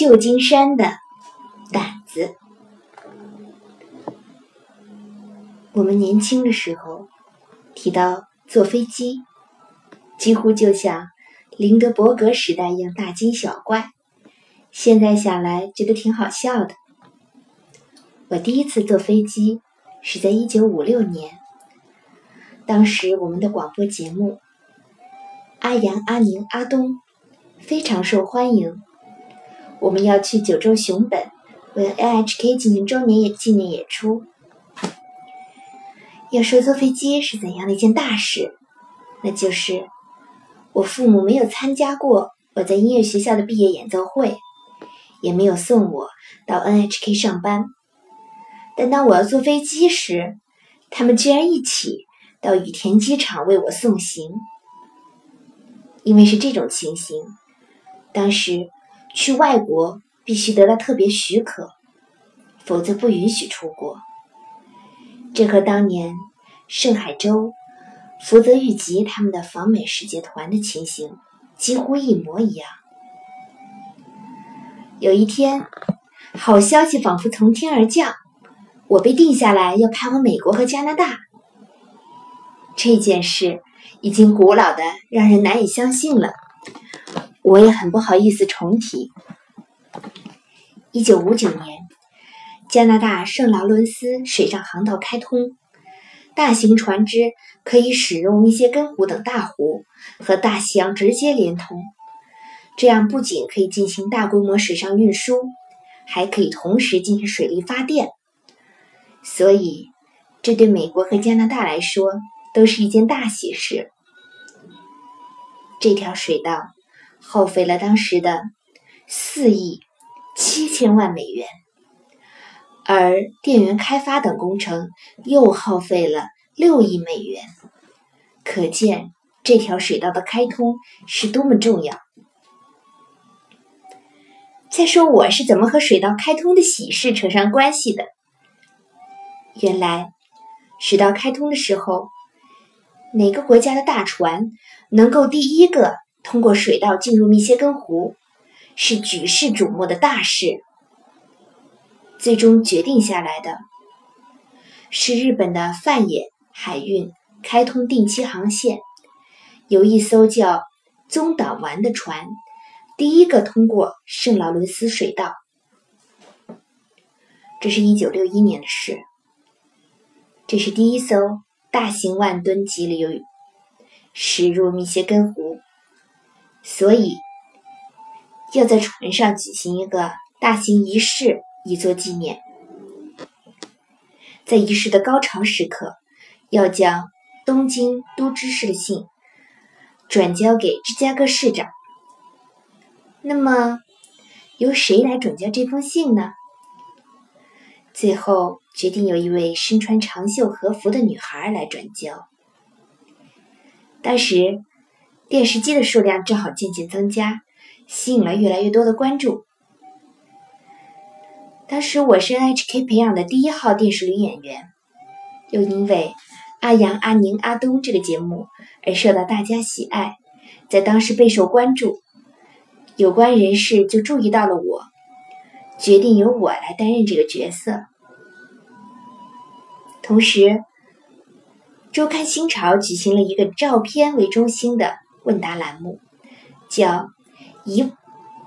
旧金山的胆子。我们年轻的时候提到坐飞机，几乎就像林德伯格时代一样大惊小怪。现在想来，觉得挺好笑的。我第一次坐飞机是在一九五六年，当时我们的广播节目《阿阳、阿宁、阿东》非常受欢迎。我们要去九州熊本为 NHK 进行周年演纪念演出。要说坐飞机是怎样的一件大事，那就是我父母没有参加过我在音乐学校的毕业演奏会，也没有送我到 NHK 上班。但当我要坐飞机时，他们居然一起到羽田机场为我送行。因为是这种情形，当时去外国必须得到特别许可，否则不允许出国。这和当年盛海洲、福泽谕吉他们的访美世界团的情形几乎一模一样。有一天，好消息仿佛从天而降，我被定下来要派往美国和加拿大。这件事已经古老的让人难以相信了，我也很不好意思重提。一九五九年。加拿大圣劳伦斯水上航道开通，大型船只可以使用密歇根湖等大湖和大西洋直接连通。这样不仅可以进行大规模水上运输，还可以同时进行水力发电。所以，这对美国和加拿大来说都是一件大喜事。这条水道耗费了当时的四亿七千万美元。而电源开发等工程又耗费了六亿美元，可见这条水道的开通是多么重要。再说我是怎么和水道开通的喜事扯上关系的？原来，水道开通的时候，哪个国家的大船能够第一个通过水道进入密歇根湖，是举世瞩目的大事。最终决定下来的是日本的泛野海运开通定期航线，有一艘叫宗岛丸的船第一个通过圣劳伦斯水道。这是一九六一年的事。这是第一艘大型万吨级流驶入密歇根湖，所以要在船上举行一个大型仪式。以作纪念，在仪式的高潮时刻，要将东京都知事的信转交给芝加哥市长。那么，由谁来转交这封信呢？最后决定由一位身穿长袖和服的女孩来转交。当时，电视机的数量正好渐渐增加，吸引了越来越多的关注。当时我是 NHK 培养的第一号电视女演员，又因为《阿阳、阿宁、阿东》这个节目而受到大家喜爱，在当时备受关注。有关人士就注意到了我，决定由我来担任这个角色。同时，《周刊新潮》举行了一个照片为中心的问答栏目，叫“一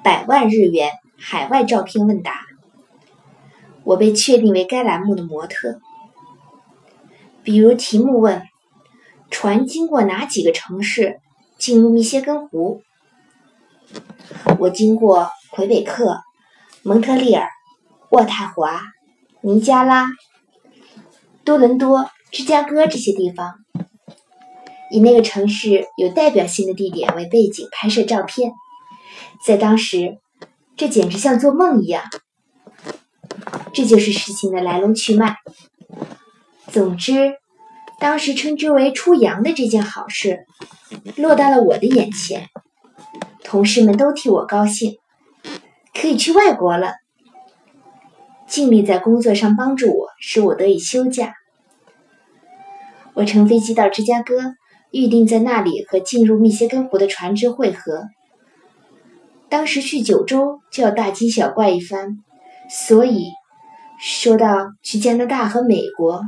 百万日元海外照片问答”。我被确定为该栏目的模特。比如题目问：船经过哪几个城市进入密歇根湖？我经过魁北克、蒙特利尔、渥太华、尼加拉、多伦多、芝加哥这些地方，以那个城市有代表性的地点为背景拍摄照片。在当时，这简直像做梦一样。这就是事情的来龙去脉。总之，当时称之为“出洋”的这件好事，落到了我的眼前。同事们都替我高兴，可以去外国了。尽力在工作上帮助我，使我得以休假。我乘飞机到芝加哥，预定在那里和进入密歇根湖的船只会合。当时去九州就要大惊小怪一番，所以说到去加拿大和美国，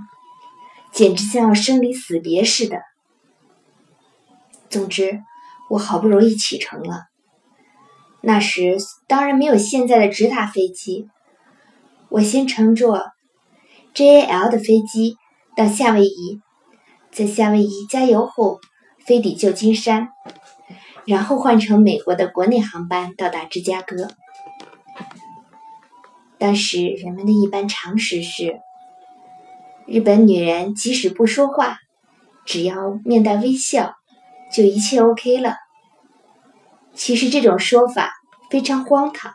简直像要生离死别似的。总之，我好不容易启程了。那时当然没有现在的直达飞机，我先乘坐 JAL 的飞机到夏威夷，在夏威夷加油后飞抵旧金山，然后换乘美国的国内航班到达芝加哥。当时人们的一般常识是，日本女人即使不说话，只要面带微笑，就一切 OK 了。其实这种说法非常荒唐。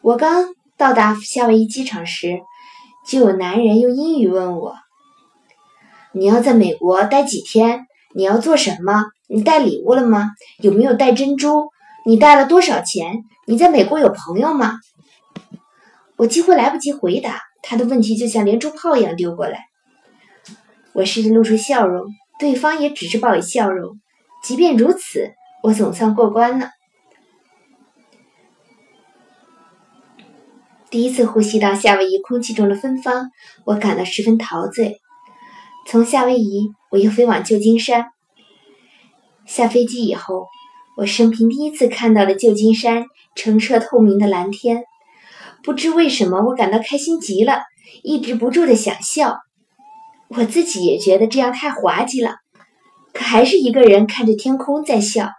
我刚到达夏威夷机场时，就有男人用英语问我：“你要在美国待几天？你要做什么？你带礼物了吗？有没有带珍珠？你带了多少钱？你在美国有朋友吗？”我几乎来不及回答，他的问题就像连珠炮一样丢过来。我试着露出笑容，对方也只是报以笑容。即便如此。我总算过关了。第一次呼吸到夏威夷空气中的芬芳，我感到十分陶醉。从夏威夷，我又飞往旧金山。下飞机以后，我生平第一次看到了旧金山澄澈透明的蓝天。不知为什么，我感到开心极了，抑制不住的想笑。我自己也觉得这样太滑稽了，可还是一个人看着天空在笑。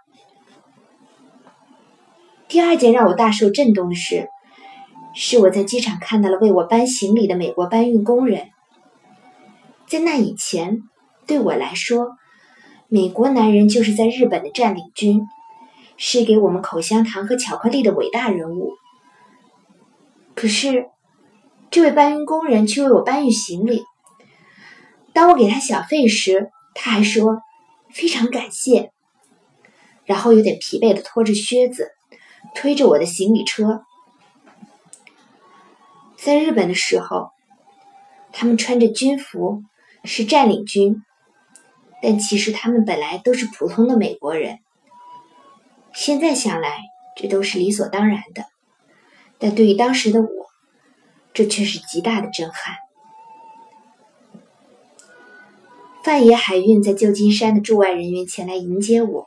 第二件让我大受震动的事，是我在机场看到了为我搬行李的美国搬运工人。在那以前，对我来说，美国男人就是在日本的占领军，是给我们口香糖和巧克力的伟大人物。可是，这位搬运工人却为我搬运行李。当我给他小费时，他还说非常感谢，然后有点疲惫的拖着靴子。推着我的行李车，在日本的时候，他们穿着军服，是占领军，但其实他们本来都是普通的美国人。现在想来，这都是理所当然的，但对于当时的我，这却是极大的震撼。范爷海运在旧金山的驻外人员前来迎接我，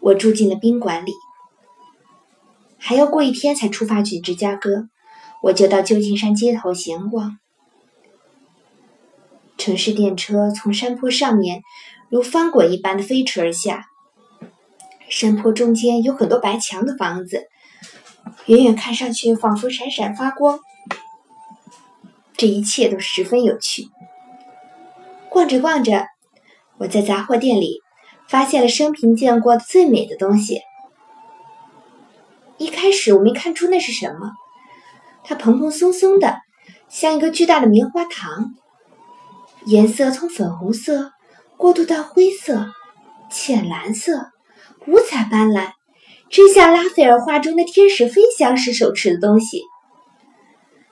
我住进了宾馆里。还要过一天才出发去芝加哥，我就到旧金山街头闲逛。城市电车从山坡上面如翻滚一般的飞驰而下，山坡中间有很多白墙的房子，远远看上去仿佛闪闪发光。这一切都十分有趣。逛着逛着，我在杂货店里发现了生平见过最美的东西。一开始我没看出那是什么，它蓬蓬松松的，像一个巨大的棉花糖，颜色从粉红色过渡到灰色、浅蓝色，五彩斑斓，真像拉斐尔画中的天使飞翔时手持的东西。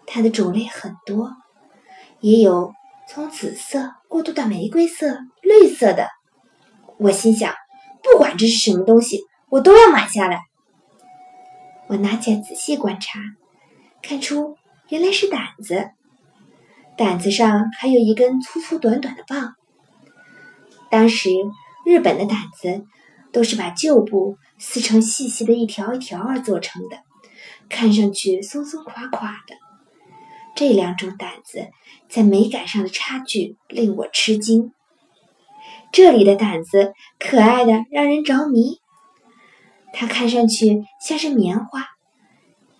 它的种类很多，也有从紫色过渡到玫瑰色、绿色的。我心想，不管这是什么东西，我都要买下来。我拿起来仔细观察，看出原来是胆子，胆子上还有一根粗粗短短的棒。当时日本的胆子都是把旧布撕成细细的一条一条而做成的，看上去松松垮垮的。这两种胆子在美感上的差距令我吃惊。这里的胆子可爱的让人着迷。它看上去像是棉花，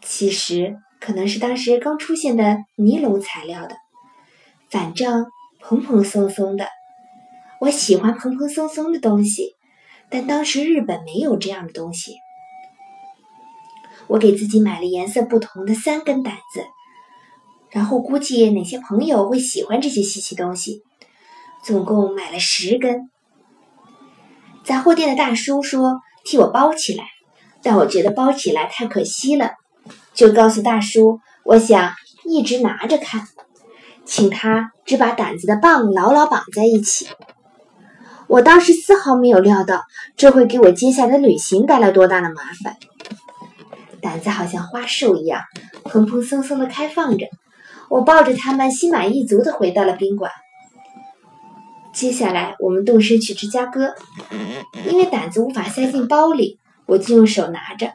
其实可能是当时刚出现的尼龙材料的。反正蓬蓬松松的，我喜欢蓬蓬松松的东西，但当时日本没有这样的东西。我给自己买了颜色不同的三根胆子，然后估计哪些朋友会喜欢这些稀奇东西，总共买了十根。杂货店的大叔说。替我包起来，但我觉得包起来太可惜了，就告诉大叔，我想一直拿着看，请他只把胆子的棒牢牢绑在一起。我当时丝毫没有料到，这会给我接下来的旅行带来多大的麻烦。胆子好像花束一样，蓬蓬松松的开放着。我抱着它们，心满意足的回到了宾馆。接下来，我们动身去芝加哥，因为胆子无法塞进包里，我就用手拿着。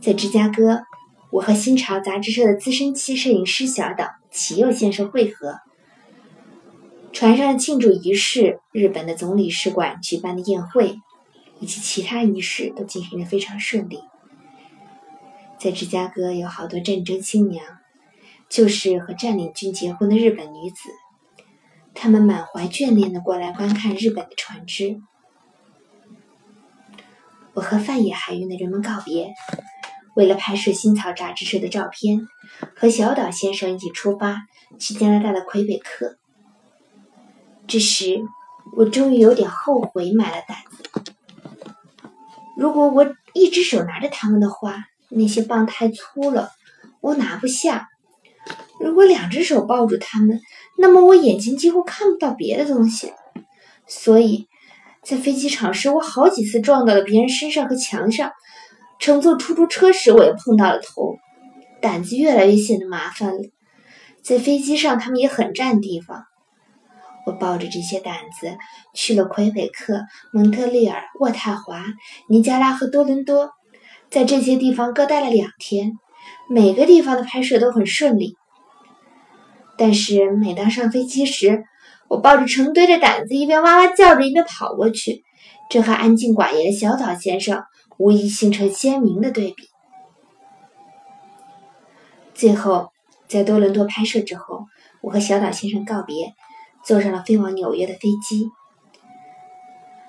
在芝加哥，我和《新潮》杂志社的资深期摄影师小岛启佑先生会合。船上的庆祝仪式、日本的总领事馆举办的宴会，以及其他仪式都进行得非常顺利。在芝加哥有好多战争新娘，就是和占领军结婚的日本女子，她们满怀眷恋地过来观看日本的船只。我和范野海运的人们告别。为了拍摄《新草》杂志社的照片，和小岛先生一起出发去加拿大的魁北克。这时，我终于有点后悔买了胆子。如果我一只手拿着它们的话，那些棒太粗了，我拿不下；如果两只手抱住它们，那么我眼睛几乎看不到别的东西。所以，在飞机场时，我好几次撞到了别人身上和墙上。乘坐出租车时，我也碰到了头，胆子越来越显得麻烦了。在飞机上，他们也很占地方。我抱着这些胆子去了魁北克、蒙特利尔、渥太华、尼加拉和多伦多，在这些地方各待了两天。每个地方的拍摄都很顺利。但是每当上飞机时，我抱着成堆的胆子，一边哇哇叫着，一边跑过去。这和安静寡言的小岛先生。无疑形成鲜明的对比。最后，在多伦多拍摄之后，我和小岛先生告别，坐上了飞往纽约的飞机。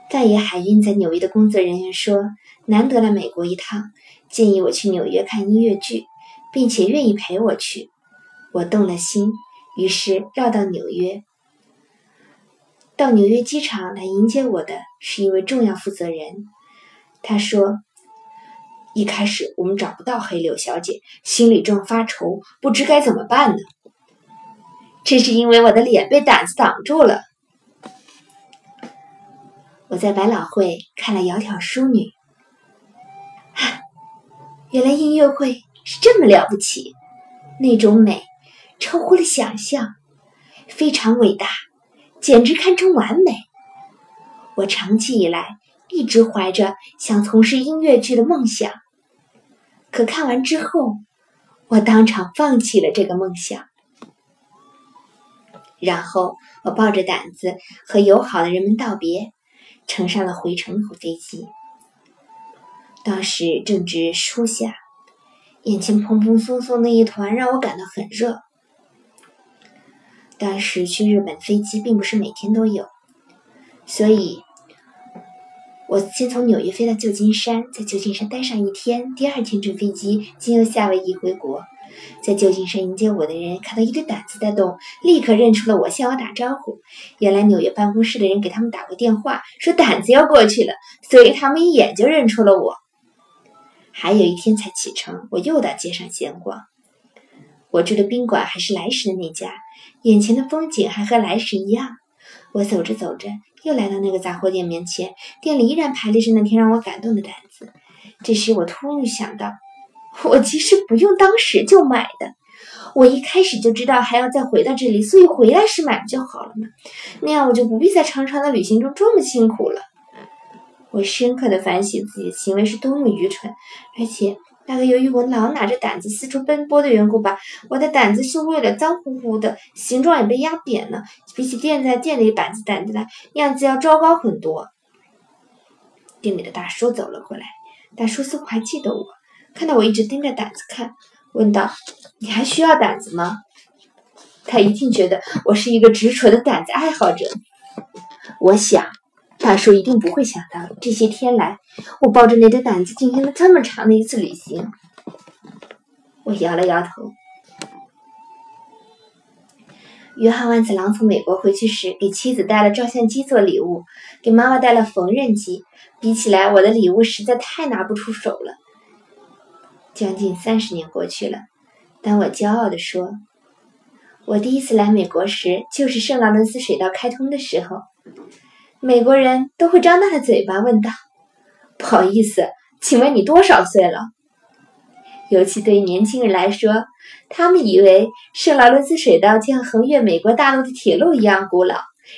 大野海运在纽约的工作人员说：“难得来美国一趟，建议我去纽约看音乐剧，并且愿意陪我去。”我动了心，于是绕到纽约。到纽约机场来迎接我的是一位重要负责人。他说：“一开始我们找不到黑柳小姐，心里正发愁，不知该怎么办呢。这是因为我的脸被胆子挡住了。我在百老汇看了《窈窕淑女》，啊，原来音乐会是这么了不起，那种美超乎了想象，非常伟大，简直堪称完美。我长期以来。”一直怀着想从事音乐剧的梦想，可看完之后，我当场放弃了这个梦想。然后我抱着胆子和友好的人们道别，乘上了回程的飞机。当时正值初夏，眼前蓬蓬松松的一团让我感到很热。当时去日本飞机并不是每天都有，所以。我先从纽约飞到旧金山，在旧金山待上一天。第二天乘飞机经由夏威夷回国。在旧金山迎接我的人看到一堆胆子在动，立刻认出了我，向我打招呼。原来纽约办公室的人给他们打过电话，说胆子要过去了，所以他们一眼就认出了我。还有一天才启程，我又到街上闲逛。我住的宾馆还是来时的那家，眼前的风景还和来时一样。我走着走着。又来到那个杂货店面前，店里依然排列着那天让我感动的单子。这时，我突然想到，我其实不用当时就买的，我一开始就知道还要再回到这里，所以回来时买不就好了吗？那样我就不必在长长的旅行中这么辛苦了。我深刻的反省自己的行为是多么愚蠢，而且。大概由于我老拿着胆子四处奔波的缘故吧，我的胆子是为了脏乎乎的，形状也被压扁了，比起垫在店里板子胆子来，样子要糟糕很多。店里的大叔走了过来，大叔似乎还记得我，看到我一直盯着胆子看，问道：“你还需要胆子吗？”他一定觉得我是一个执着的胆子爱好者，我想。大叔一定不会想到，这些天来，我抱着那堆胆子进行了这么长的一次旅行。我摇了摇头。约翰万次郎从美国回去时，给妻子带了照相机做礼物，给妈妈带了缝纫机。比起来，我的礼物实在太拿不出手了。将近三十年过去了，当我骄傲地说：“我第一次来美国时，就是圣劳伦斯水道开通的时候。”美国人都会张大嘴巴问道：“不好意思，请问你多少岁了？”尤其对于年轻人来说，他们以为圣劳伦斯水道像横越美国大陆的铁路一样古老，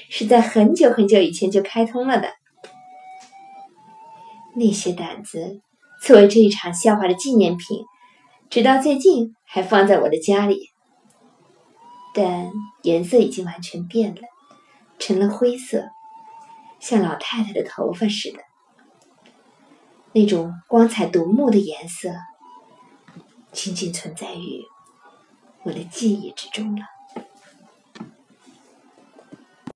是在很久很久以前就开通了的。那些胆子作为这一场笑话的纪念品，直到最近还放在我的家里，但颜色已经完全变了，成了灰色，像老太太的头发似的。那种光彩夺目的颜色，仅仅存在于我的记忆之中了。